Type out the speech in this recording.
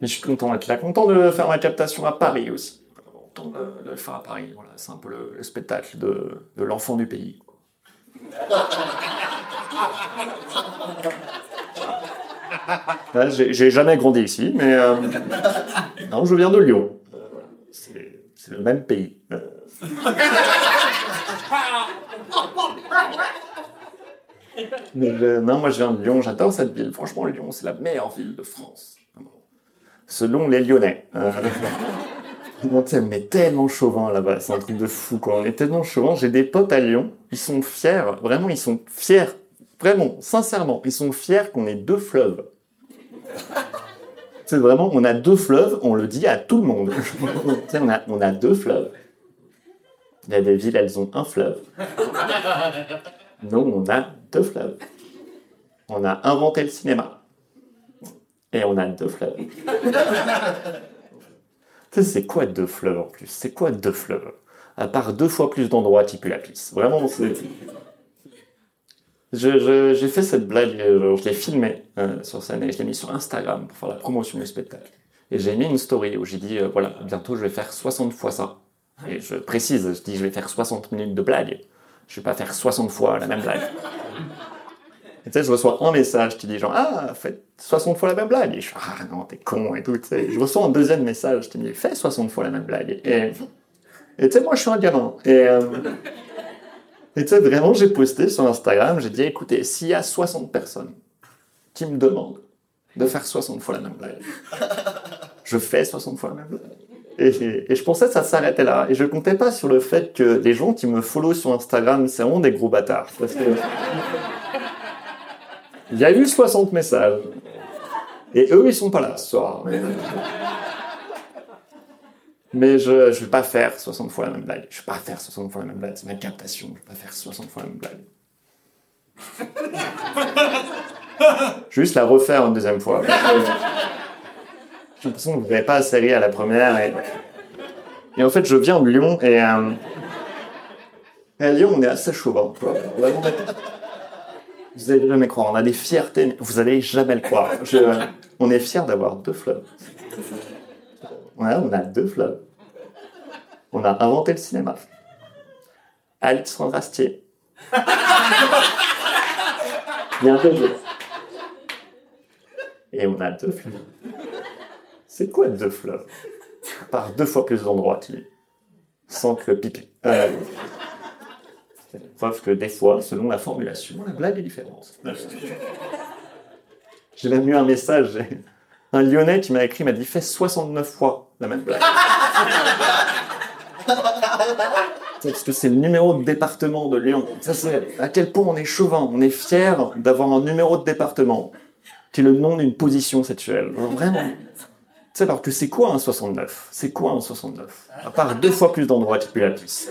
Mais je suis content d'être là, content de faire ma captation à Paris aussi. Content de, de le faire à Paris, voilà. C'est un peu le, le spectacle de, de l'enfant du pays. J'ai jamais grandi ici, mais euh, non, je viens de Lyon. Euh, C'est le même pays. Mais euh, non, moi je viens de Lyon, j'adore cette ville. Franchement, Lyon, c'est la meilleure ville de France. Selon les Lyonnais. Euh, on est mais tellement chauvin là-bas, c'est un truc de fou quoi. On est tellement chauvin. J'ai des potes à Lyon, ils sont fiers, vraiment, ils sont fiers, vraiment, sincèrement, ils sont fiers qu'on ait deux fleuves. C'est vraiment, on a deux fleuves, on le dit à tout le monde. On, a, on a deux fleuves. Il y a des villes, elles ont un fleuve. Nous, on a deux fleuves. On a inventé le cinéma. Et on a deux sais, c'est quoi deux fleuves en plus? C'est quoi deux fleuves? À part deux fois plus d'endroits type la pisse. Vraiment, c'est. J'ai fait cette blague, euh, je l'ai filmée euh, sur scène et je l'ai mis sur Instagram pour faire la promotion du spectacle. Et j'ai mis une story où j'ai dit, euh, voilà, bientôt je vais faire 60 fois ça. Et je précise, je dis, je vais faire 60 minutes de blague. Je vais pas faire 60 fois la même blague. Et tu sais, je reçois un message qui dit genre, ah, faites 60 fois la même blague. Et je suis, ah non, t'es con et tout. Je reçois un deuxième message qui me dit, fais 60 fois la même blague. Et tu sais, moi, je suis un gamin. Et, euh, et tu sais, vraiment, j'ai posté sur Instagram, j'ai dit, écoutez, s'il y a 60 personnes qui me demandent de faire 60 fois la même blague, je fais 60 fois la même blague. Et, et je pensais que ça s'arrêtait là. Et je comptais pas sur le fait que les gens qui me follow sur Instagram, c'est vraiment des gros bâtards. Parce que... Il y a eu 60 messages. Et eux, ils sont pas là ce soir. Mais, Mais je ne vais pas faire 60 fois la même blague. Je vais pas faire 60 fois la même blague. C'est ma captation. Je vais pas faire 60 fois la même blague. Juste la refaire une deuxième fois. J'ai l'impression que vous n'avez pas assez à la première. Et, et en fait, je viens de Lyon et, euh, et à Lyon, on est assez chauvin. quoi. Vous allez jamais croire. On a des fiertés. Vous allez jamais le croire. On est fiers d'avoir deux fleuves. On a deux fleuves. On a inventé le cinéma. Alexandre Astier. De- Et on a deux fleuves. C'est quoi deux fleuves Par deux fois plus d'endroits, dis. Sans que pipi. Euh, preuve que des fois, selon la formulation, la blague est différente. J'ai même eu un message. Un Lyonnais qui m'a écrit m'a dit fais 69 fois la même blague. Parce que c'est le numéro de département de Lyon. Ça, c'est à quel point on est chauvin. On est fier d'avoir un numéro de département qui est le nom d'une position sexuelle. Vraiment. Tu sais, alors que c'est quoi un 69 C'est quoi un 69 À part deux fois plus d'endroits qui puent la pisse.